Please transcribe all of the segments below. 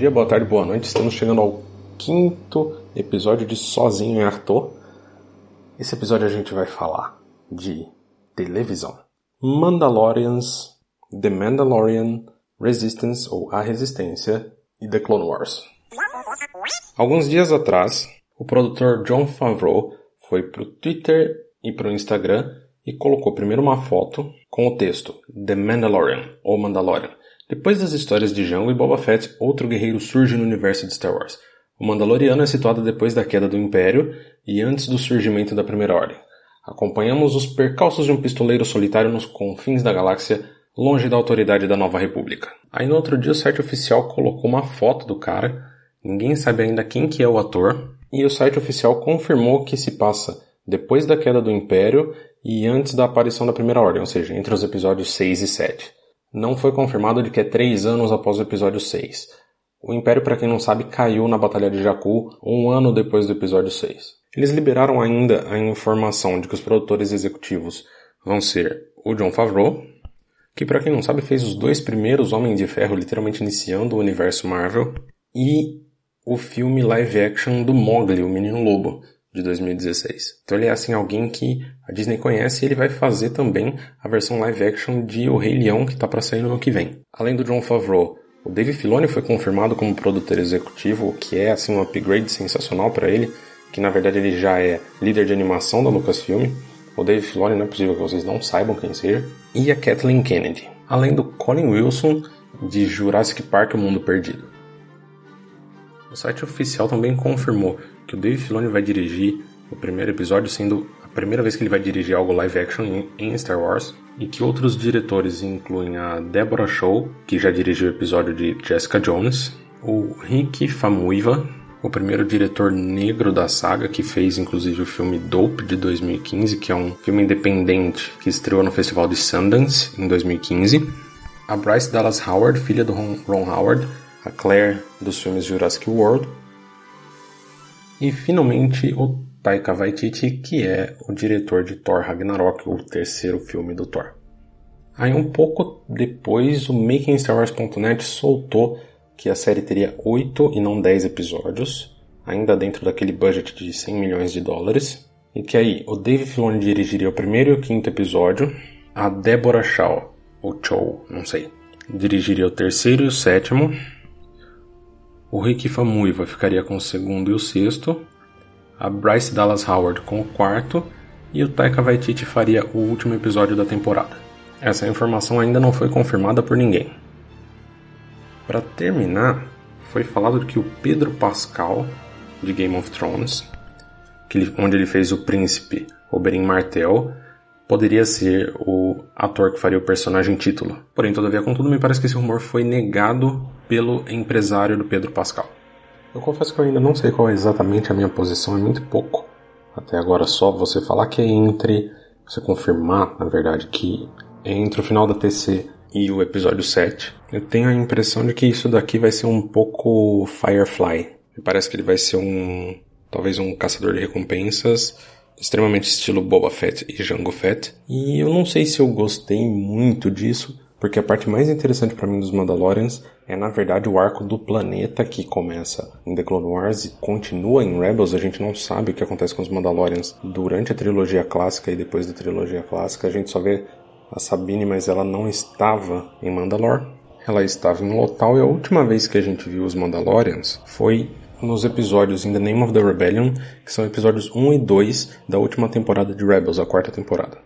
Dia, boa tarde, boa noite. Estamos chegando ao quinto episódio de Sozinho em Arthur. Esse episódio a gente vai falar de televisão. Mandalorians, The Mandalorian, Resistance ou A Resistência e The Clone Wars. Alguns dias atrás, o produtor John Favreau foi pro Twitter e pro Instagram e colocou primeiro uma foto com o texto The Mandalorian ou Mandalorian depois das histórias de Jango e Boba Fett, outro guerreiro surge no universo de Star Wars. O Mandaloriano é situado depois da queda do Império e antes do surgimento da Primeira Ordem. Acompanhamos os percalços de um pistoleiro solitário nos confins da galáxia, longe da autoridade da Nova República. Aí no outro dia o site oficial colocou uma foto do cara, ninguém sabe ainda quem que é o ator, e o site oficial confirmou que se passa depois da queda do Império e antes da aparição da Primeira Ordem, ou seja, entre os episódios 6 e 7. Não foi confirmado de que é três anos após o episódio 6. O Império, para quem não sabe, caiu na Batalha de Jakku um ano depois do episódio 6. Eles liberaram ainda a informação de que os produtores executivos vão ser o John Favreau, que para quem não sabe fez os dois primeiros Homens de Ferro, literalmente iniciando o universo Marvel, e o filme live action do Mowgli, o Menino Lobo, de 2016. Então ele é assim alguém que a Disney conhece e ele vai fazer também a versão live action de O Rei Leão que está para sair no ano que vem. Além do John Favreau, o Dave Filoni foi confirmado como produtor executivo, o que é assim um upgrade sensacional para ele, que na verdade ele já é líder de animação da Lucasfilm. O Dave Filoni não é possível que vocês não saibam quem seja. E a Kathleen Kennedy. Além do Colin Wilson de Jurassic Park O Mundo Perdido. O site oficial também confirmou que o Dave Filoni vai dirigir o primeiro episódio, sendo a primeira vez que ele vai dirigir algo live action em Star Wars, e que outros diretores incluem a Deborah Shaw, que já dirigiu o episódio de Jessica Jones, o Rick Famuyiwa, o primeiro diretor negro da saga, que fez inclusive o filme Dope de 2015, que é um filme independente que estreou no Festival de Sundance em 2015. A Bryce Dallas Howard, filha do Ron Howard, a Claire dos filmes Jurassic World, e finalmente o Taika Waititi, que é o diretor de Thor Ragnarok, o terceiro filme do Thor. Aí um pouco depois o MakingStarWars.net soltou que a série teria 8 e não 10 episódios, ainda dentro daquele budget de 100 milhões de dólares, e que aí o Dave Filoni dirigiria o primeiro e o quinto episódio, a Deborah Shaw, ou Chow, não sei, dirigiria o terceiro e o sétimo, o Rick Famuyiwa ficaria com o segundo e o sexto, a Bryce Dallas Howard com o quarto e o Taika Waititi faria o último episódio da temporada. Essa informação ainda não foi confirmada por ninguém. Para terminar, foi falado que o Pedro Pascal de Game of Thrones, ele, onde ele fez o príncipe Oberyn Martell, poderia ser o ator que faria o personagem título. Porém, todavia, contudo, me parece que esse rumor foi negado pelo empresário do Pedro Pascal. Eu confesso que eu ainda não sei qual é exatamente a minha posição, é muito pouco. Até agora só você falar que é entre, você confirmar, na verdade, que é entre o final da TC e o episódio 7. Eu tenho a impressão de que isso daqui vai ser um pouco Firefly. Me parece que ele vai ser um, talvez um caçador de recompensas extremamente estilo Boba Fett e Jango Fett. E eu não sei se eu gostei muito disso, porque a parte mais interessante para mim dos Mandalorians é na verdade o arco do planeta que começa em The Clone Wars e continua em Rebels. A gente não sabe o que acontece com os Mandalorians durante a trilogia clássica e depois da trilogia clássica. A gente só vê a Sabine, mas ela não estava em Mandalore. Ela estava em Lotal e a última vez que a gente viu os Mandalorians foi nos episódios In the Name of the Rebellion, que são episódios 1 e 2 da última temporada de Rebels, a quarta temporada.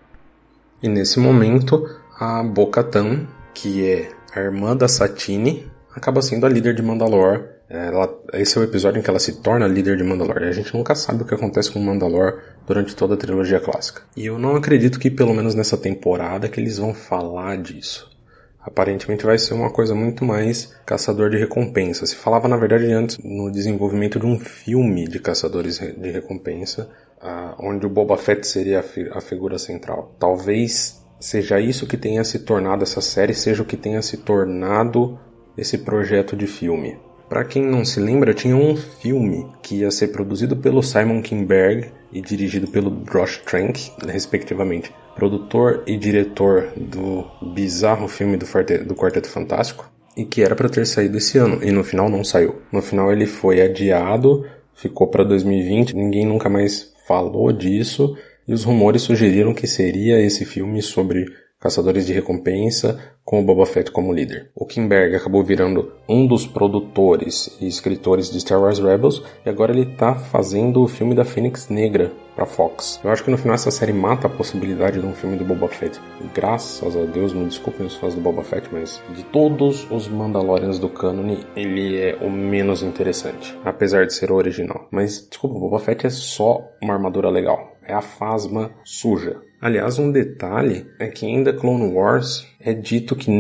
E nesse momento, a Bo-Katan, que é a irmã da Satine, acaba sendo a líder de Mandalore. Ela, esse é o episódio em que ela se torna líder de Mandalore. E a gente nunca sabe o que acontece com Mandalore durante toda a trilogia clássica. E eu não acredito que, pelo menos nessa temporada, que eles vão falar disso. aparentemente vai ser uma coisa muito mais caçador de recompensa. Se falava, na verdade, antes no desenvolvimento de um filme de caçadores de recompensa, uh, onde o Boba Fett seria a figura central. Talvez seja isso que tenha se tornado essa série, seja o que tenha se tornado esse projeto de filme. Para quem não se lembra, tinha um filme que ia ser produzido pelo Simon Kinberg e dirigido pelo Josh Trank, respectivamente, produtor e diretor do bizarro filme do, do Quarteto Fantástico, e que era para ter saído esse ano, e no final não saiu. No final ele foi adiado, ficou para 2020, ninguém nunca mais falou disso, e os rumores sugeriram que seria esse filme sobre caçadores de recompensa, com o Boba Fett como líder. O Kimberg acabou virando um dos produtores e escritores de Star Wars Rebels e agora ele está fazendo o filme da Fênix Negra para Fox. Eu acho que no final essa série mata a possibilidade de um filme do Boba Fett. Graças a Deus, me desculpem os fãs do Boba Fett, mas de todos os Mandalorians do canon, ele é o menos interessante, apesar de ser o original. Mas desculpa, o Boba Fett é só uma armadura legal. É a Fasma suja. Aliás, um detalhe é que em The Clone Wars é dito que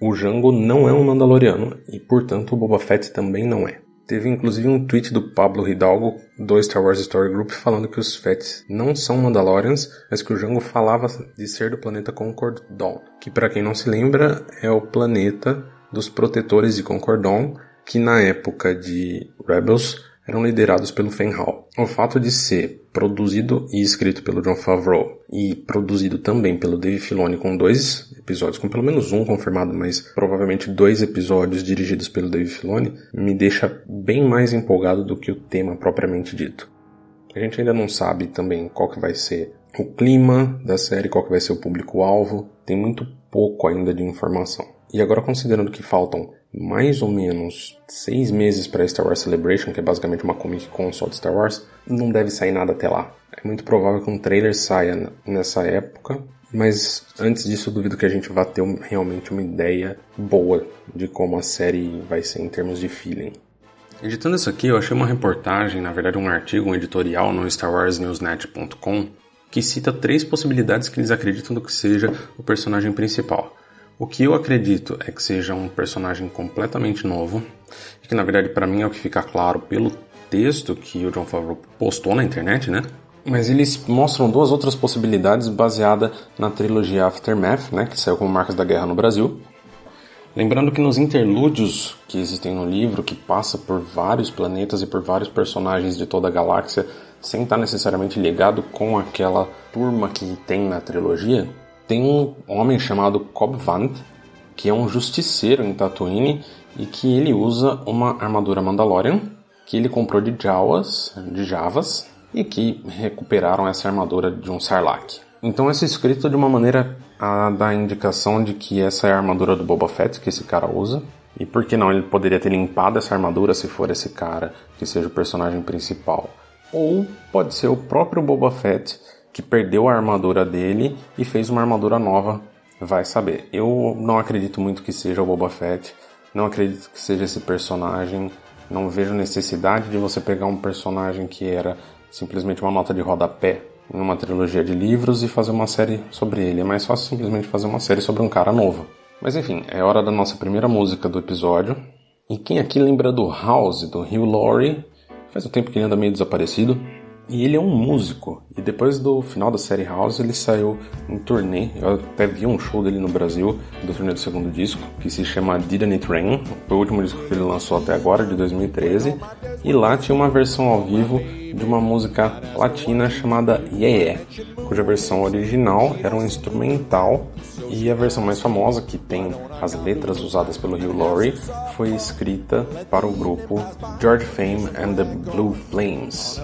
o Jango não é um Mandaloriano e, portanto, o Boba Fett também não é. Teve inclusive um tweet do Pablo Hidalgo do Star Wars Story Group falando que os Fett não são Mandalorians, mas que o Jango falava de ser do planeta Concord Dawn, que para quem não se lembra é o planeta dos protetores de Concord Dawn, que na época de Rebels eram liderados pelo Hall. O fato de ser produzido e escrito pelo John Favreau e produzido também pelo Dave Filoni com dois episódios, com pelo menos um confirmado, mas provavelmente dois episódios dirigidos pelo Dave Filoni, me deixa bem mais empolgado do que o tema propriamente dito. A gente ainda não sabe também qual que vai ser o clima da série, qual que vai ser o público-alvo, tem muito pouco ainda de informação. E agora considerando que faltam mais ou menos seis meses para Star Wars Celebration, que é basicamente uma Comic Con só de Star Wars, não deve sair nada até lá. É muito provável que um trailer saia nessa época, mas antes disso eu duvido que a gente vá ter realmente uma ideia boa de como a série vai ser em termos de feeling. Editando isso aqui, eu achei uma reportagem, na verdade um artigo, um editorial no StarWarsNewsNet.com que cita três possibilidades que eles acreditam do que seja o personagem principal. O que eu acredito é que seja um personagem completamente novo e que na verdade para mim é o que fica claro pelo texto que o John Favreau postou na internet, né? Mas eles mostram duas outras possibilidades baseadas na trilogia Aftermath, né, que saiu como Marcas da Guerra no Brasil. Lembrando que nos interlúdios que existem no livro, que passa por vários planetas e por vários personagens de toda a galáxia, sem estar necessariamente ligado com aquela turma que tem na trilogia, tem um homem chamado Cobb Vanth, que é um justiceiro em Tatooine e que ele usa uma armadura Mandalorian que ele comprou de Jawas, de Javas, e que recuperaram essa armadura de um Sarlacc. Então esse escrito de uma maneira a dar indicação de que essa é a armadura do Boba Fett que esse cara usa. E por que não ele poderia ter limpado essa armadura se for esse cara que seja o personagem principal? Ou pode ser o próprio Boba Fett que perdeu a armadura dele e fez uma armadura nova, vai saber. Eu não acredito muito que seja o Boba Fett, não acredito que seja esse personagem, não vejo necessidade de você pegar um personagem que era simplesmente uma nota de rodapé em uma trilogia de livros e fazer uma série sobre ele. É mais fácil simplesmente fazer uma série sobre um cara novo. Mas enfim, é hora da nossa primeira música do episódio. E quem aqui lembra do House, do Hugh Laurie? Faz um tempo que ele anda meio desaparecido. E ele é um músico. E depois do final da série House, ele saiu em turnê. Eu até vi um show dele no Brasil, do turnê do segundo disco, que se chama Didn't It Rain. Foi o último disco que ele lançou até agora, de 2013. E lá tinha uma versão ao vivo de uma música latina chamada Yeah, yeah cuja versão original era um instrumental e a versão mais famosa, que tem as letras usadas pelo Hugh Laurie, foi escrita para o grupo George Fame and the Blue Flames.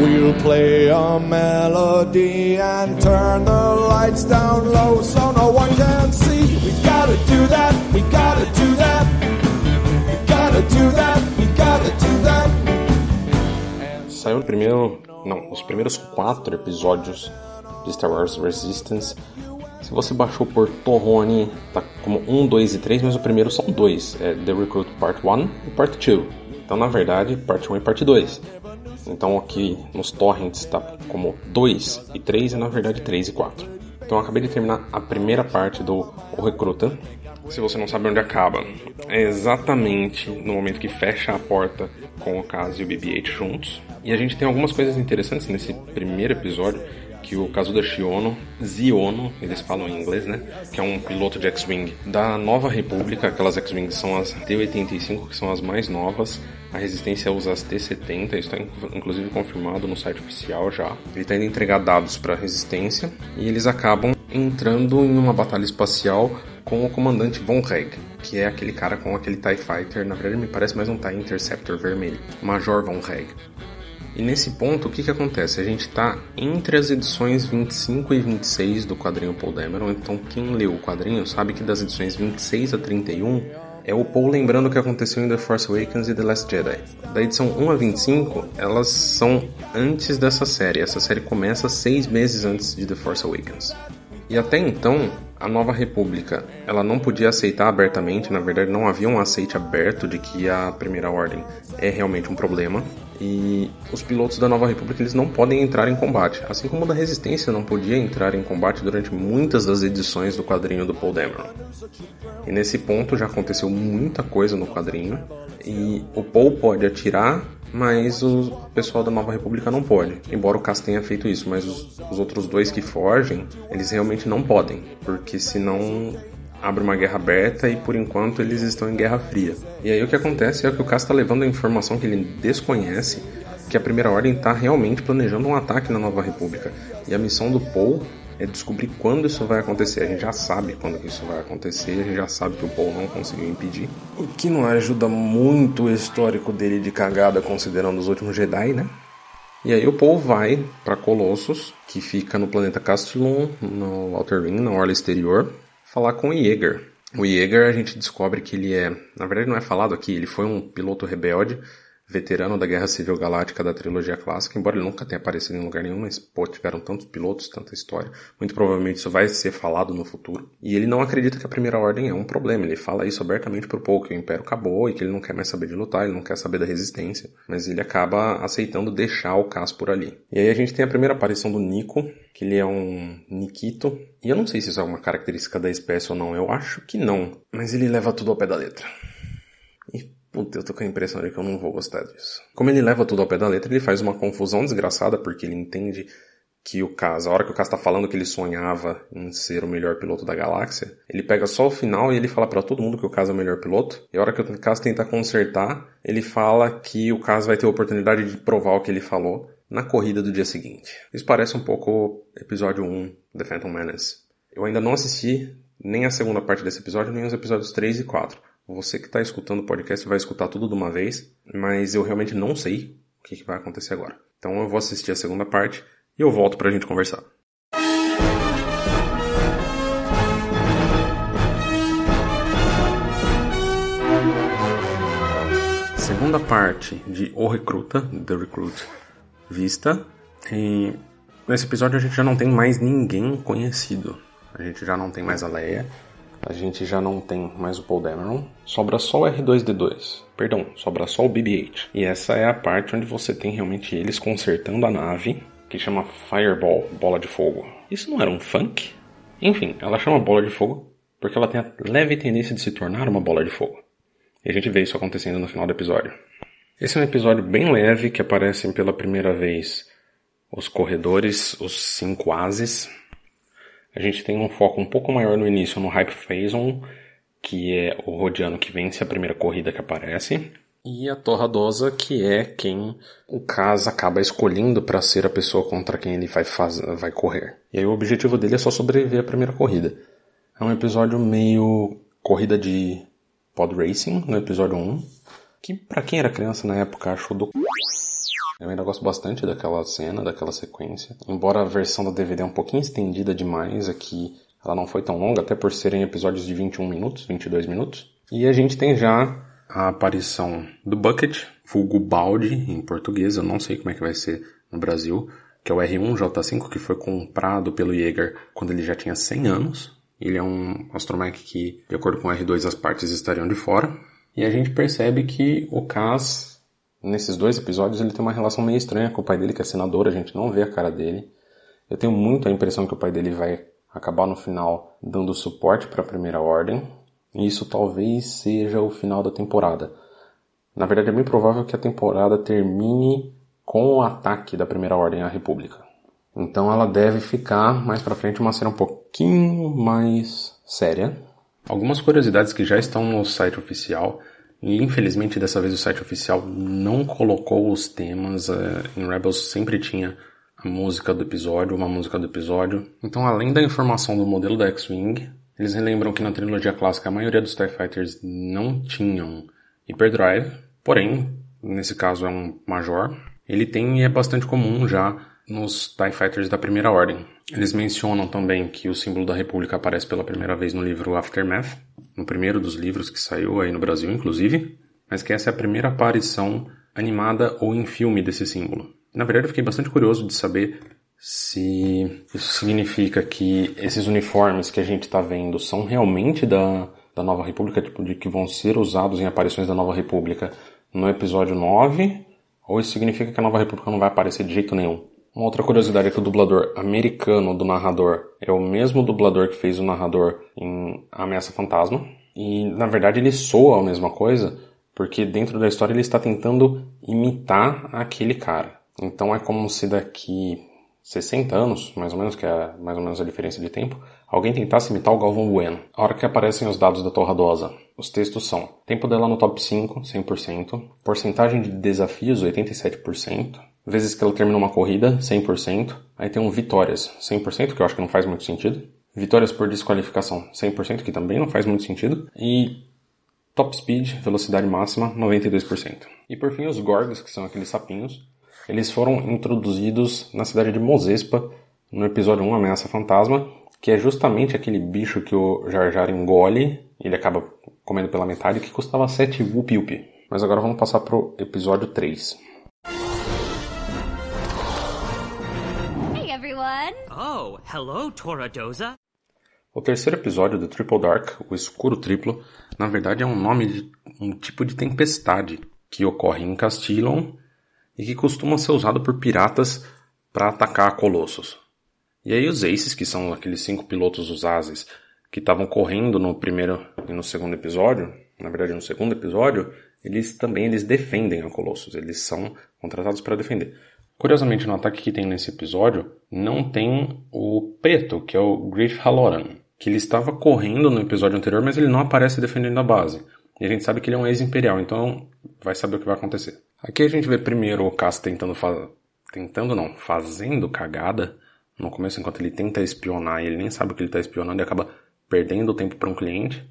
We'll play a melody and turn the lights down low so no one can see. We gotta do that, we gotta do that. We gotta do that, Saiu o primeiro. Não, os primeiros quatro episódios de Star Wars Resistance. Se você baixou por Torrone, tá como 1, 2 e 3, mas o primeiro são dois. É The Recruit Part 1 e Part 2. Então, na verdade, Parte 1 e Parte 2. Então aqui nos torrents está como 2 e 3 e na verdade 3 e 4. Então eu acabei de terminar a primeira parte do O Recruta. Se você não sabe onde acaba, é exatamente no momento que fecha a porta com o Caso e o BB-8 juntos. E a gente tem algumas coisas interessantes nesse primeiro episódio que o Kazuda Shiono, Ziono, eles falam em inglês, né? Que é um piloto de X-Wing da Nova República. Aquelas X-Wing são as T-85, que são as mais novas. A Resistência usa as T-70, isso está inclusive confirmado no site oficial já. Ele está indo entregar dados para a Resistência e eles acabam entrando em uma batalha espacial com o comandante Von Reg, que é aquele cara com aquele TIE Fighter, na verdade me parece mais um TIE Interceptor vermelho, Major Von Reg. E nesse ponto, o que, que acontece? A gente está entre as edições 25 e 26 do quadrinho Paul Dameron, então quem leu o quadrinho sabe que das edições 26 a 31 é o Paul lembrando o que aconteceu em The Force Awakens e The Last Jedi. Da edição 1 a 25, elas são antes dessa série. Essa série começa seis meses antes de The Force Awakens. E até então, a Nova República, ela não podia aceitar abertamente, na verdade não havia um aceite aberto de que a Primeira Ordem é realmente um problema. E os pilotos da Nova República eles não podem entrar em combate, assim como da Resistência não podia entrar em combate durante muitas das edições do quadrinho do Paul Dameron. E nesse ponto já aconteceu muita coisa no quadrinho, e o Paul pode atirar mas o pessoal da Nova República não pode. Embora o Cass tenha feito isso, mas os, os outros dois que fogem, eles realmente não podem, porque senão abre uma guerra aberta e por enquanto eles estão em guerra fria. E aí o que acontece é que o Cass está levando a informação que ele desconhece, que a Primeira Ordem está realmente planejando um ataque na Nova República. E a missão do Paul é descobrir quando isso vai acontecer. A gente já sabe quando isso vai acontecer, a gente já sabe que o Paul não conseguiu impedir. O que não ajuda muito o histórico dele de cagada, considerando os últimos Jedi, né? E aí o Paul vai para Colossus, que fica no planeta Castillon, no Outer Ring, na orla exterior, falar com o Yeager. O Yeager a gente descobre que ele é, na verdade não é falado aqui, ele foi um piloto rebelde veterano da Guerra Civil Galáctica da trilogia clássica, embora ele nunca tenha aparecido em lugar nenhum, mas pô, tiveram tantos pilotos, tanta história. Muito provavelmente isso vai ser falado no futuro. E ele não acredita que a Primeira Ordem é um problema. Ele fala isso abertamente pro Paul, que o Império acabou e que ele não quer mais saber de lutar, ele não quer saber da resistência. Mas ele acaba aceitando deixar o Cas por ali. E aí a gente tem a primeira aparição do Nico, que ele é um Nikito. E eu não sei se isso é uma característica da espécie ou não, eu acho que não. Mas ele leva tudo ao pé da letra. Puta, eu tô com a impressão de que eu não vou gostar disso. Como ele leva tudo ao pé da letra, ele faz uma confusão desgraçada, porque ele entende que o Cas, a hora que o Cas tá falando que ele sonhava em ser o melhor piloto da galáxia, ele pega só o final e ele fala para todo mundo que o Cas é o melhor piloto. E a hora que o Cas tenta consertar, ele fala que o Cas vai ter a oportunidade de provar o que ele falou na corrida do dia seguinte. Isso parece um pouco episódio 1, The Phantom Menace. Eu ainda não assisti nem a segunda parte desse episódio, nem os episódios 3 e 4. Você que está escutando o podcast vai escutar tudo de uma vez, mas eu realmente não sei o que, que vai acontecer agora. Então eu vou assistir a segunda parte e eu volto para a gente conversar. Segunda parte de O Recruta, The Recruit Vista. E nesse episódio a gente já não tem mais ninguém conhecido. A gente já não tem mais a Leia, a gente já não tem mais o Paul Dameron. Sobra só o R2D2. Perdão, sobra só o BB-8. E essa é a parte onde você tem realmente eles consertando a nave, que chama Fireball, bola de fogo. Isso não era um funk? Enfim, ela chama bola de fogo porque ela tem a leve tendência de se tornar uma bola de fogo. E a gente vê isso acontecendo no final do episódio. Esse é um episódio bem leve que aparecem pela primeira vez os corredores, os cinco ases, a gente tem um foco um pouco maior no início no Hype Phase que é o Rodiano que vence a primeira corrida que aparece. E a Torradosa, que é quem o Kaz acaba escolhendo para ser a pessoa contra quem ele vai, faz... vai correr. E aí o objetivo dele é só sobreviver à primeira corrida. É um episódio meio corrida de pod racing, no episódio 1, que para quem era criança na época achou do eu ainda gosto bastante daquela cena, daquela sequência. Embora a versão da DVD é um pouquinho estendida demais, aqui ela não foi tão longa, até por serem episódios de 21 minutos, 22 minutos. E a gente tem já a aparição do Bucket, vulgo balde em português, eu não sei como é que vai ser no Brasil, que é o R1J5 que foi comprado pelo Jaeger quando ele já tinha 100 anos. Ele é um astromech que, de acordo com o R2, as partes estariam de fora. E a gente percebe que o Cas nesses dois episódios ele tem uma relação meio estranha com o pai dele, que é senador, a gente não vê a cara dele. Eu tenho muito a impressão que o pai dele vai acabar no final dando suporte para a Primeira Ordem, e isso talvez seja o final da temporada. Na verdade, é bem provável que a temporada termine com o ataque da Primeira Ordem à República. Então ela deve ficar mais para frente uma cena um pouquinho mais séria. Algumas curiosidades que já estão no site oficial infelizmente dessa vez o site oficial não colocou os temas. É, em Rebels sempre tinha a música do episódio, uma música do episódio. Então, além da informação do modelo da X-Wing, eles relembram que na trilogia clássica a maioria dos TIE Fighters não tinham hyperdrive, porém, nesse caso é um Major. Ele tem e é bastante comum já nos TIE Fighters da Primeira Ordem. Eles mencionam também que o símbolo da República aparece pela primeira vez no livro Aftermath, no primeiro dos livros que saiu aí no Brasil, inclusive, mas que essa é a primeira aparição animada ou em filme desse símbolo. Na verdade, eu fiquei bastante curioso de saber se isso significa que esses uniformes que a gente está vendo são realmente da, da Nova República, tipo, de que vão ser usados em aparições da Nova República no episódio 9, ou isso significa que a Nova República não vai aparecer de jeito nenhum. Uma outra curiosidade é que o dublador americano do narrador é o mesmo dublador que fez o narrador em Ameaça Fantasma. E na verdade ele soa a mesma coisa, porque dentro da história ele está tentando imitar aquele cara. Então é como se daqui 60 anos, mais ou menos, que é mais ou menos a diferença de tempo, alguém tentasse imitar o Galvão Bueno. A hora que aparecem os dados da Torradosa, os textos são tempo dela no top 5, 100%, porcentagem de desafios, 87%, vezes que ela termina uma corrida, 100%. Aí tem um vitórias, 100%, que eu acho que não faz muito sentido. Vitórias por desqualificação, 100%, que também não faz muito sentido. E top speed, velocidade máxima, 92%. E por fim os Gorgs, que são aqueles sapinhos. Eles foram introduzidos na cidade de Mozespa, no episódio 1, Ameaça Fantasma, que é justamente aquele bicho que o Jar Jar engole, ele acaba comendo pela metade, que custava 7 Whoop Whoop. Mas agora vamos passar pro episódio 3. Oh, hello, Toradoza. O terceiro episódio do Triple Dark, o Escuro Triplo, na verdade é um nome de um tipo de tempestade que ocorre em Castillon e que costuma ser usado por piratas para atacar Colossos. E aí os Aces, que são aqueles cinco pilotos dos Ases que estavam correndo no primeiro e no segundo episódio, na verdade no segundo episódio, eles também eles defendem a Colossus, eles são contratados para defender. Curiosamente, no ataque que tem nesse episódio, não tem o preto, que é o Griff Halloran, que ele estava correndo no episódio anterior, mas ele não aparece defendendo a base. E a gente sabe que ele é um ex-imperial, então vai saber o que vai acontecer. Aqui a gente vê primeiro o Cass tentando fazer. Tentando não, fazendo cagada no começo, enquanto ele tenta espionar e ele nem sabe o que ele está espionando e acaba perdendo o tempo para um cliente.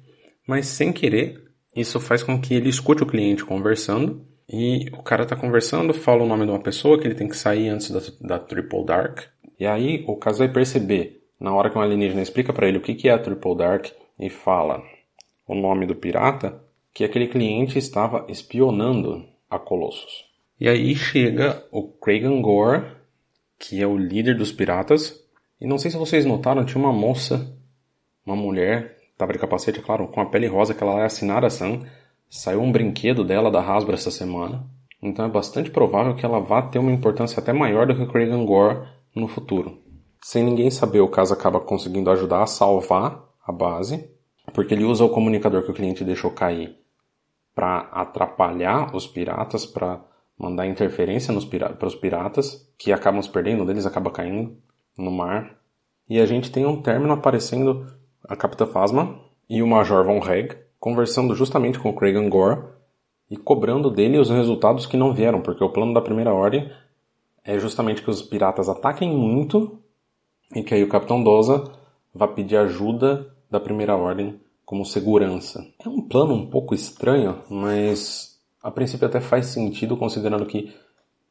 Mas sem querer, isso faz com que ele escute o cliente conversando e o cara tá conversando, fala o nome de uma pessoa que ele tem que sair antes da, da Triple Dark. E aí o caso vai perceber, na hora que um alienígena explica para ele o que, que é a Triple Dark e fala o nome do pirata, que aquele cliente estava espionando a Colossus. E aí chega o Kragan Gore, que é o líder dos piratas. E não sei se vocês notaram, tinha uma moça, uma mulher, tava de capacete, claro, com a pele rosa, que ela é a Sinara San, Saiu um brinquedo dela da Hasbro essa semana, então é bastante provável que ela vá ter uma importância até maior do que o Kragan Gore no futuro. Sem ninguém saber, o caso acaba conseguindo ajudar a salvar a base, porque ele usa o comunicador que o cliente deixou cair para atrapalhar os piratas, para mandar interferência para os piratas, que acabam se perdendo, um deles acaba caindo no mar. E a gente tem um término aparecendo a Capitã Phasma e o Major Von Reg, conversando justamente com o Kragan Gore e cobrando dele os resultados que não vieram, porque o plano da Primeira Ordem é justamente que os piratas ataquem muito e que aí o Capitão Doza vá pedir ajuda da Primeira Ordem como segurança. É um plano um pouco estranho, mas a princípio até faz sentido considerando que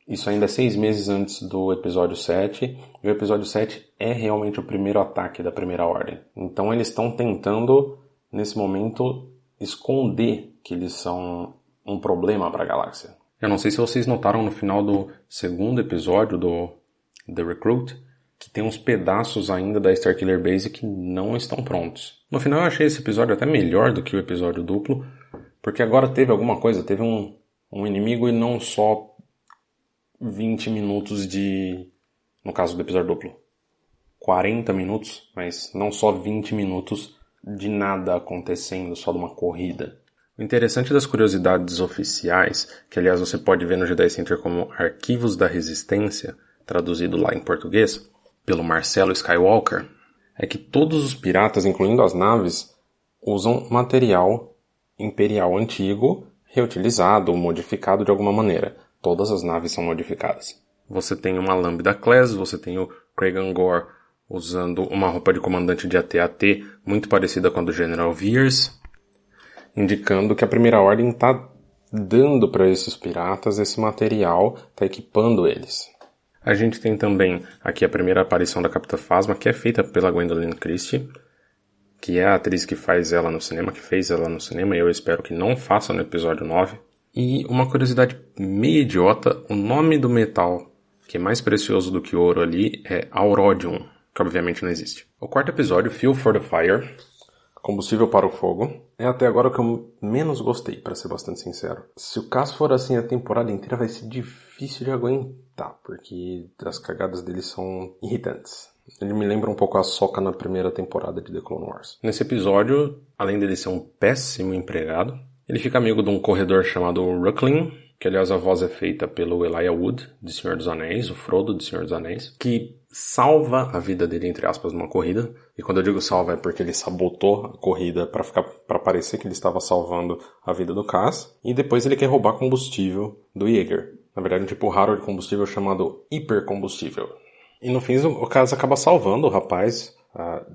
isso ainda é seis meses antes do episódio 7, e o episódio 7 é realmente o primeiro ataque da Primeira Ordem. Então eles estão tentando, nesse momento, esconder que eles são um problema para a galáxia. Eu não sei se vocês notaram no final do segundo episódio do The Recruit que tem uns pedaços ainda da Starkiller Base que não estão prontos. No final eu achei esse episódio até melhor do que o episódio duplo, porque agora teve alguma coisa, teve um, um inimigo e não só 20 minutos de. No caso do episódio duplo. 40 minutos, mas não só 20 minutos de nada acontecendo, só de uma corrida. O interessante das curiosidades oficiais, que aliás você pode ver no Jedi Center como Arquivos da Resistência, traduzido lá em português, pelo Marcelo Skywalker, é que todos os piratas, incluindo as naves, usam material imperial antigo, reutilizado ou modificado de alguma maneira. Todas as naves são modificadas. Você tem uma Lambda Class, você tem o Kragan Gore usando uma roupa de comandante de AT-AT muito parecida com a do General Veers, indicando que a Primeira Ordem está dando para esses piratas esse material, está equipando eles. A gente tem também aqui a primeira aparição da Capitã Phasma, que é feita pela Gwendolyn Christie, que é a atriz que faz ela no cinema, que fez ela no cinema, e eu espero que não faça no episódio 9. E uma curiosidade meio idiota, o nome do metal que é mais precioso do que ouro ali é Aurodium, que obviamente não existe. O quarto episódio, Fuel for the Fire, combustível para o fogo, é até agora o que eu menos gostei, para ser bastante sincero. Se o caso for assim a temporada inteira, vai ser difícil de aguentar, porque as cagadas dele são irritantes. Ele me lembra um pouco a Soca na primeira temporada de The Clone Wars. Nesse episódio, além dele ser um péssimo empregado, ele fica amigo de um corredor chamado Rucklin, que aliás a voz é feita pelo Elijah Wood, de Senhor dos Anéis, o Frodo de Senhor dos Anéis, que salva a vida dele, entre aspas, numa corrida. E quando eu digo salva é porque ele sabotou a corrida para ficar para parecer que ele estava salvando a vida do Cass. E depois ele quer roubar combustível do Jaeger. Na verdade, um tipo raro de combustível chamado hipercombustível. E no fim o Cass acaba salvando o rapaz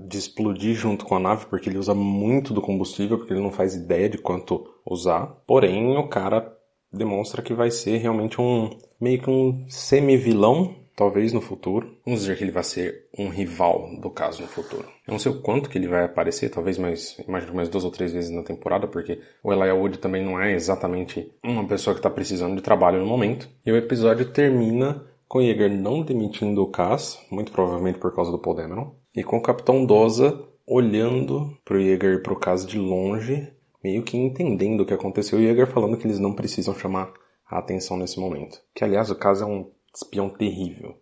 de explodir junto com a nave, porque ele usa muito do combustível, porque ele não faz ideia de quanto usar. Porém, o cara demonstra que vai ser realmente um meio que um semi-vilão, talvez no futuro. Vamos dizer que ele vai ser um rival do caso no futuro. Eu não sei o quanto que ele vai aparecer, talvez mais, imagino mais duas ou três vezes na temporada, porque o Elijah Wood também não é exatamente uma pessoa que está precisando de trabalho no momento. E o episódio termina com Yeager não demitindo o Cass, muito provavelmente por causa do Paul Dameron, e com o Capitão Doza olhando pro Yeager e pro Cass de longe, meio que entendendo o que aconteceu, e Yeager falando que eles não precisam chamar a atenção nesse momento. Que, aliás, o Cass é um espião terrível.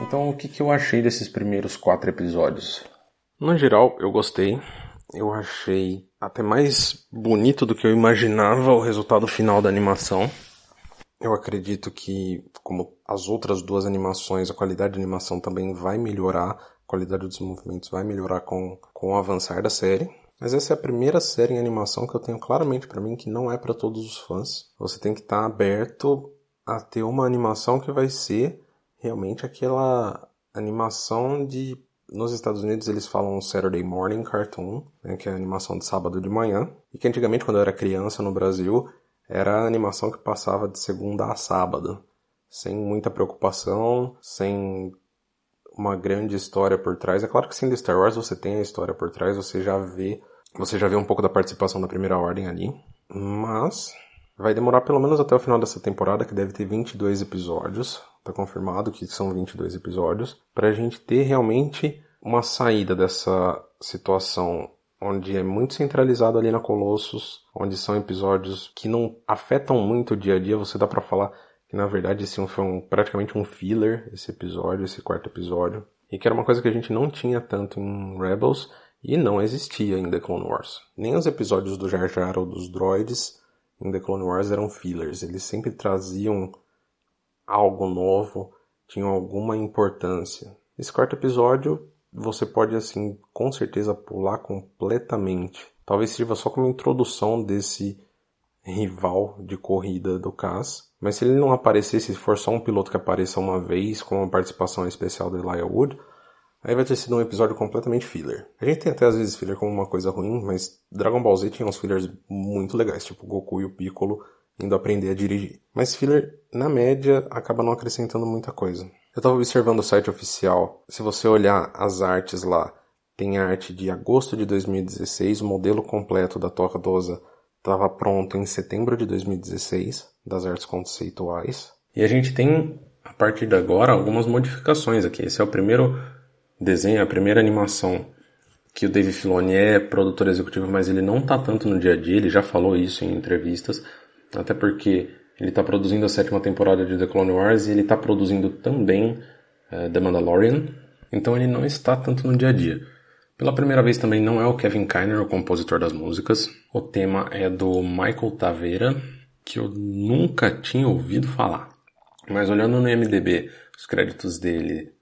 Então, o que, que eu achei desses primeiros quatro episódios? No geral, eu gostei. Eu achei até mais bonito do que eu imaginava o resultado final da animação. Eu acredito que, como as outras duas animações, a qualidade de animação também vai melhorar, qualidade dos movimentos vai melhorar com, com o avançar da série. Mas essa é a primeira série em animação que eu tenho claramente para mim que não é para todos os fãs. Você tem que estar tá aberto a ter uma animação que vai ser realmente aquela animação de nos Estados Unidos eles falam Saturday Morning Cartoon, né, que é a animação de sábado de manhã, e que antigamente quando eu era criança no Brasil era a animação que passava de segunda a sábado, sem muita preocupação, sem uma grande história por trás. É claro que sim, do Star Wars você tem a história por trás, você já vê, você já vê um pouco da participação da Primeira Ordem ali, mas vai demorar pelo menos até o final dessa temporada, que deve ter 22 episódios, tá confirmado que são 22 episódios, pra gente ter realmente uma saída dessa situação onde é muito centralizado ali na Colossus, onde são episódios que não afetam muito o dia a dia, você dá para falar que na verdade esse foi um, praticamente um filler, esse episódio, esse quarto episódio, e que era uma coisa que a gente não tinha tanto em Rebels e não existia em The Clone Wars. Nem os episódios do Jar Jar ou dos droids em The Clone Wars eram fillers, eles sempre traziam algo novo, tinham alguma importância. Esse quarto episódio você pode assim com certeza pular completamente. Talvez sirva só como introdução desse rival de corrida do Cass. Mas se ele não aparecer, se for só um piloto que apareça uma vez com uma participação especial do Elijah Wood, aí vai ter sido um episódio completamente filler. A gente tem até às vezes filler como uma coisa ruim, mas Dragon Ball Z tinha uns fillers muito legais, tipo Goku e o Piccolo indo aprender a dirigir. Mas filler, na média, acaba não acrescentando muita coisa. Eu estava observando o site oficial. Se você olhar as artes lá, tem arte de agosto de 2016, o modelo completo da Toca Dosa estava pronto em setembro de 2016, das artes conceituais. E a gente tem, a partir de agora, algumas modificações aqui. Esse é o primeiro desenho, a primeira animação que o Dave Filoni é produtor executivo, mas ele não tá tanto no dia a dia, ele já falou isso em entrevistas, até porque ele tá produzindo a sétima temporada de The Clone Wars e ele tá produzindo também uh, The Mandalorian, então ele não está tanto no dia a dia. Pela primeira vez também não é o Kevin Kiner o compositor das músicas, o tema é do Michael Taveira, que eu nunca tinha ouvido falar. Mas olhando no MDB, os créditos dele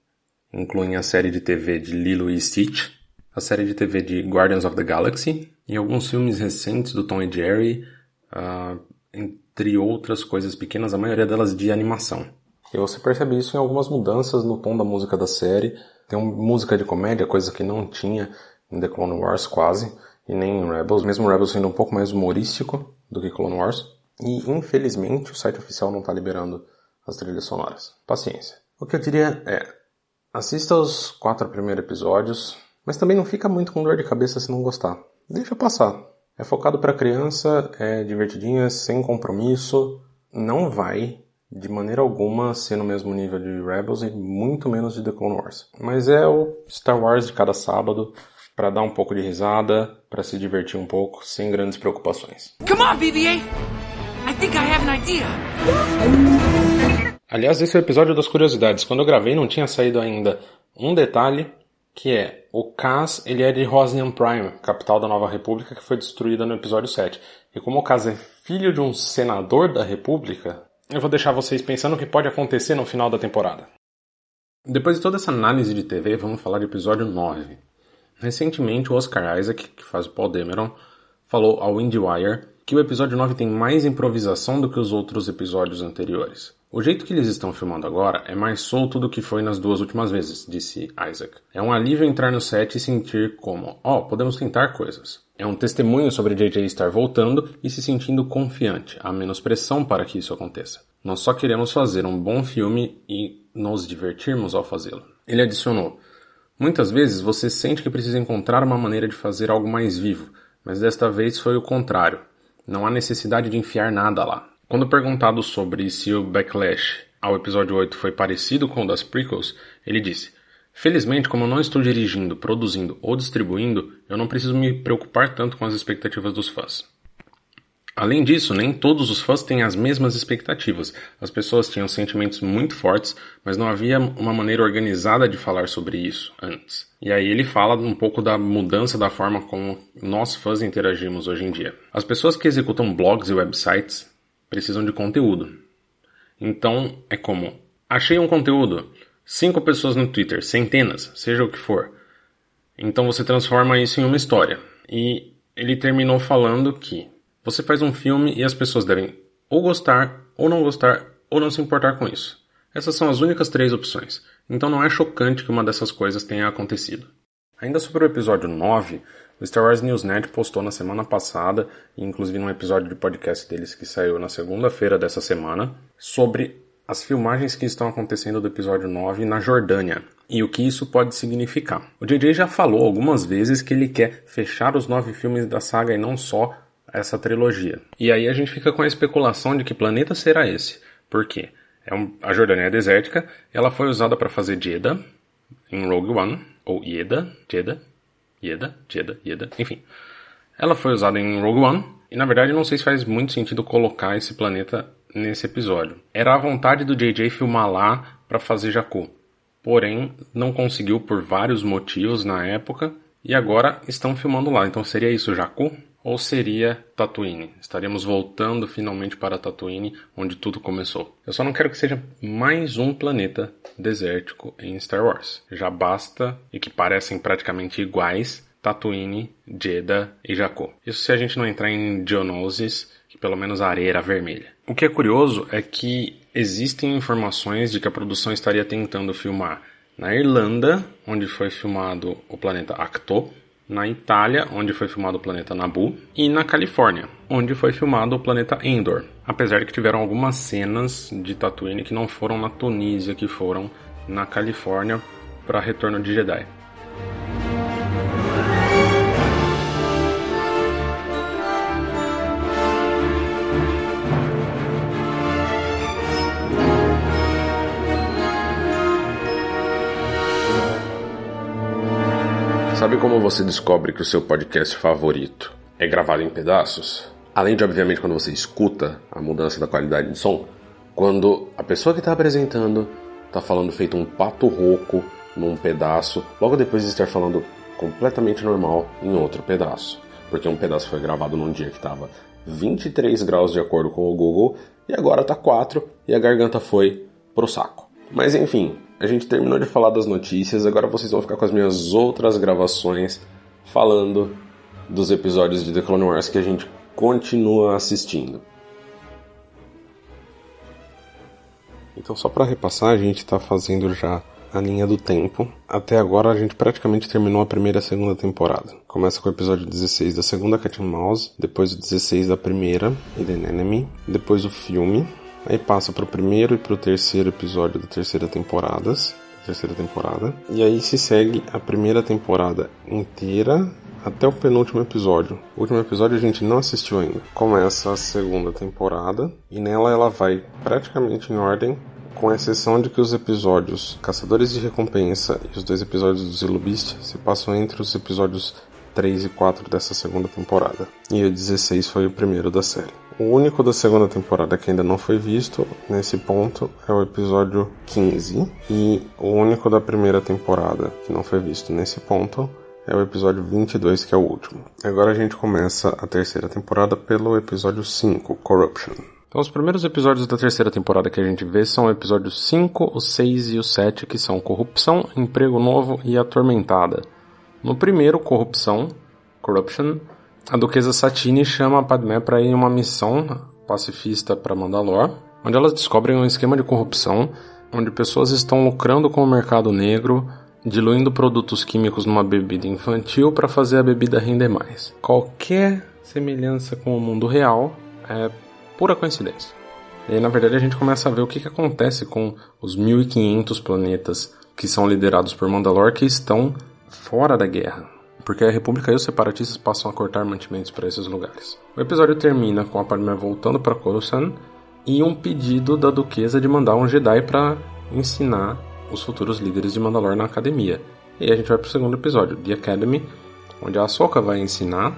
incluem a série de TV de Lilo e Stitch, a série de TV de Guardians of the Galaxy e alguns filmes recentes do Tom e Jerry, uh, entre outras coisas pequenas, a maioria delas de animação. E você percebe isso em algumas mudanças no tom da música da série. Tem música de comédia, coisa que não tinha em The Clone Wars quase, e nem em Rebels, mesmo Rebels sendo um pouco mais humorístico do que Clone Wars. E infelizmente o site oficial não está liberando as trilhas sonoras. Paciência. O que eu diria é, assista os quatro primeiros episódios, mas também não fica muito com dor de cabeça se não gostar. Deixa passar. É focado para criança, é divertidinha, sem compromisso. Não vai, de maneira alguma, ser no mesmo nível de Rebels e muito menos de The Clone Wars. Mas é o Star Wars de cada sábado para dar um pouco de risada, para se divertir um pouco, sem grandes preocupações. Come on, BB-8! I think I have an idea. Aliás, esse é o episódio das curiosidades. Quando eu gravei não tinha saído ainda um detalhe que é o Kaz, ele é de Rosnian Prime, capital da Nova República, que foi destruída no episódio 7. E como o Kaz é filho de um senador da República, eu vou deixar vocês pensando o que pode acontecer no final da temporada. Depois de toda essa análise de TV, vamos falar do episódio 9. Recentemente, o Oscar Isaac, que faz o Paul Dameron, falou ao IndieWire que o episódio 9 tem mais improvisação do que os outros episódios anteriores. O jeito que eles estão filmando agora é mais solto do que foi nas duas últimas vezes, disse Isaac. É um alívio entrar no set e sentir como, ó, oh, podemos tentar coisas. É um testemunho sobre JJ estar voltando e se sentindo confiante, há menos pressão para que isso aconteça. Nós só queremos fazer um bom filme e nos divertirmos ao fazê-lo. Ele adicionou: Muitas vezes você sente que precisa encontrar uma maneira de fazer algo mais vivo, mas desta vez foi o contrário. Não há necessidade de enfiar nada lá. Quando perguntado sobre se o backlash ao episódio 8 foi parecido com o das prequels, ele disse: Felizmente, como eu não estou dirigindo, produzindo ou distribuindo, eu não preciso me preocupar tanto com as expectativas dos fãs. Além disso, nem todos os fãs têm as mesmas expectativas. As pessoas tinham sentimentos muito fortes, mas não havia uma maneira organizada de falar sobre isso antes. E aí ele fala um pouco da mudança da forma como nós fãs interagimos hoje em dia. As pessoas que executam blogs e websites precisam de conteúdo. Então é como: achei um conteúdo, cinco pessoas no Twitter, centenas, seja o que for. Então você transforma isso em uma história. E ele terminou falando que você faz um filme e as pessoas devem ou gostar, ou não gostar, ou não se importar com isso. Essas são as únicas três opções. Então não é chocante que uma dessas coisas tenha acontecido. Ainda sobre o episódio 9, o Star Wars Newsnet postou na semana passada, inclusive num episódio de podcast deles que saiu na segunda-feira dessa semana, sobre as filmagens que estão acontecendo do episódio 9 na Jordânia e o que isso pode significar. O JJ já falou algumas vezes que ele quer fechar os nove filmes da saga e não só essa trilogia. E aí a gente fica com a especulação de que planeta será esse. Por quê? É um, a Jordânia é desértica, ela foi usada para fazer Jeddah em Rogue One, ou Yeda, Jeddah, Yeda, Jeddah, Yeda, enfim. Ela foi usada em Rogue One, e na verdade não sei se faz muito sentido colocar esse planeta nesse episódio. Era a vontade do JJ filmar lá para fazer Jakku. Porém, não conseguiu por vários motivos na época, e agora estão filmando lá. Então seria isso Jakku? Ou seria Tatooine? Estaríamos voltando finalmente para Tatooine, onde tudo começou. Eu só não quero que seja mais um planeta desértico em Star Wars. Já basta, e que parecem praticamente iguais, Tatooine, Jeddah e Jakku. Isso se a gente não entrar em Geonosis, que pelo menos a areia era vermelha. O que é curioso é que existem informações de que a produção estaria tentando filmar na Irlanda, onde foi filmado o planeta Acto, na Itália, onde foi filmado o planeta Nabu, e na Califórnia, onde foi filmado o planeta Endor. Apesar de que tiveram algumas cenas de Tatooine que não foram na Tunísia, que foram na Califórnia para Retorno de Jedi. Sabe como você descobre que o seu podcast favorito é gravado em pedaços? Além de, obviamente, quando você escuta a mudança da qualidade de som, quando a pessoa que está apresentando está falando feito um pato rouco num pedaço, logo depois de estar falando completamente normal em outro pedaço. Porque um pedaço foi gravado num dia que estava 23 graus de acordo com o Google e agora está 4 e a garganta foi pro saco. Mas enfim, a gente terminou de falar das notícias, agora vocês vão ficar com as minhas outras gravações falando dos episódios de The Clone Wars que a gente continua assistindo. Então, só para repassar, a gente está fazendo já a linha do tempo. Até agora a gente praticamente terminou a primeira e a segunda temporada. Começa com o episódio 16 da segunda Cat Mouse, depois o 16 da primeira, Hidden Enemy, depois o filme, aí passa pro primeiro e pro terceiro episódio da terceira temporada, terceira temporada, e aí se segue a primeira temporada inteira até o penúltimo episódio. O último episódio a gente não assistiu ainda. Começa a segunda temporada e nela ela vai praticamente em ordem, com exceção de que os episódios Caçadores de Recompensa e os dois episódios do Zilo Beast se passam entre os episódios 3 e 4 dessa segunda temporada. E o 16 foi o primeiro da série. O único da segunda temporada que ainda não foi visto nesse ponto é o episódio 15 e o único da primeira temporada que não foi visto nesse ponto é o episódio 22, que é o último. Agora a gente começa a terceira temporada pelo episódio 5, Corruption. Então, os primeiros episódios da terceira temporada que a gente vê são o episódios 5, o 6 e o 7, que são Corrupção, Emprego Novo e Atormentada. No primeiro, Corrupção, Corruption, a duquesa Satine chama Padmé para ir em uma missão pacifista para Mandalor, onde elas descobrem um esquema de corrupção onde pessoas estão lucrando com o mercado negro diluindo produtos químicos numa bebida infantil para fazer a bebida render mais. Qualquer semelhança com o mundo real é pura coincidência. E aí, na verdade, a gente começa a ver o que, que acontece com os 1500 planetas que são liderados por Mandalor que estão fora da guerra. Porque a República e os separatistas passam a cortar mantimentos para esses lugares. O episódio termina com a Padmé voltando para Coruscant e um pedido da duquesa de mandar um Jedi para ensinar os futuros líderes de Mandalor na academia. E a gente vai pro segundo episódio, The Academy, onde a Ahsoka vai ensinar.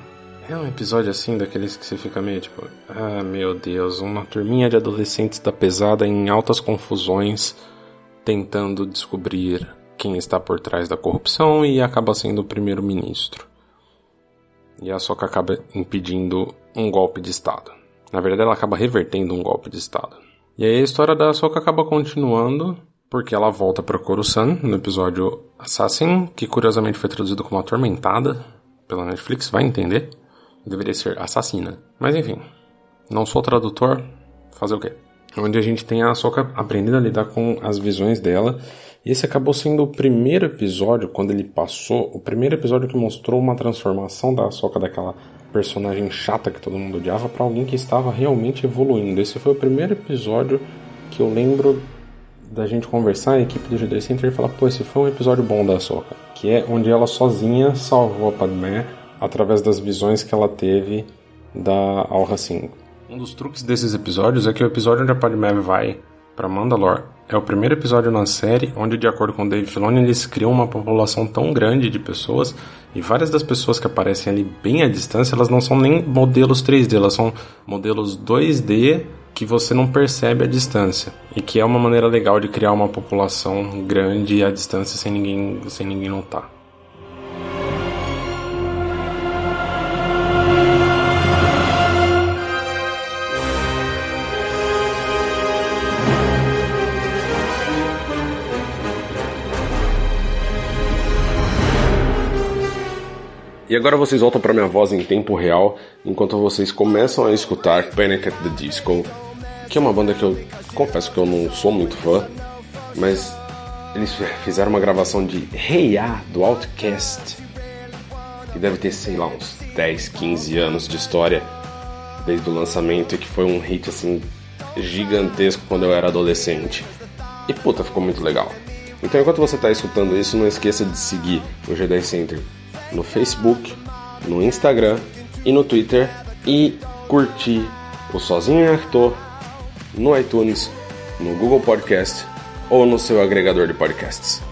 É um episódio assim, daqueles que você fica meio tipo, ah meu Deus, uma turminha de adolescentes da pesada em altas confusões, tentando descobrir quem está por trás da corrupção e acaba sendo o primeiro-ministro. E a Ahsoka acaba impedindo um golpe de Estado. Na verdade, ela acaba revertendo um golpe de Estado. E aí a história da Ahsoka acaba continuando porque ela volta para Coruscant no episódio Assassin, que curiosamente foi traduzido como Atormentada pela Netflix, vai entender. Deveria ser Assassina. Mas enfim, não sou tradutor, fazer o quê? Onde a gente tem a Ahsoka aprendendo a lidar com as visões dela. E esse acabou sendo o primeiro episódio, quando ele passou, o primeiro episódio que mostrou uma transformação da Ahsoka daquela personagem chata que todo mundo odiava para alguém que estava realmente evoluindo. Esse foi o primeiro episódio que eu lembro da gente conversar, a equipe do G2 Center e falar, pô, esse foi um episódio bom da Ahsoka. Que é onde ela sozinha salvou a Padmé através das visões que ela teve da Alra 5. Um dos truques desses episódios é que o episódio onde a Padmé vai para Mandalore é o primeiro episódio na série onde, de acordo com Dave Filoni, eles criam uma população tão grande de pessoas e várias das pessoas que aparecem ali bem à distância, elas não são nem modelos 3D, elas são modelos 2D que você não percebe a distância e que é uma maneira legal de criar uma população grande à distância sem ninguém, sem ninguém notar. E agora vocês voltam para minha voz em tempo real, enquanto vocês começam a escutar Panic at the Disco, que é uma banda que eu confesso que eu não sou muito fã, mas eles fizeram uma gravação de Hey Ya do Outcast, que deve ter, sei lá, uns 10, 15 anos de história desde o lançamento e que foi um hit assim gigantesco quando eu era adolescente. E puta, ficou muito legal. Então enquanto você está escutando isso, não esqueça de seguir o G10 Center no Facebook, no Instagram e no Twitter e curtir o Sozinho em Arthur no iTunes, no Google Podcast ou no seu agregador de podcasts.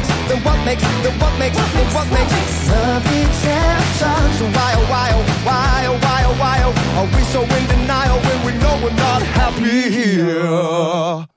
Makes, then what makes, then what makes, then what makes love exception? So why, oh, why, oh, why, oh, why, oh, why, oh, are we so in denial when we know we're not happy here?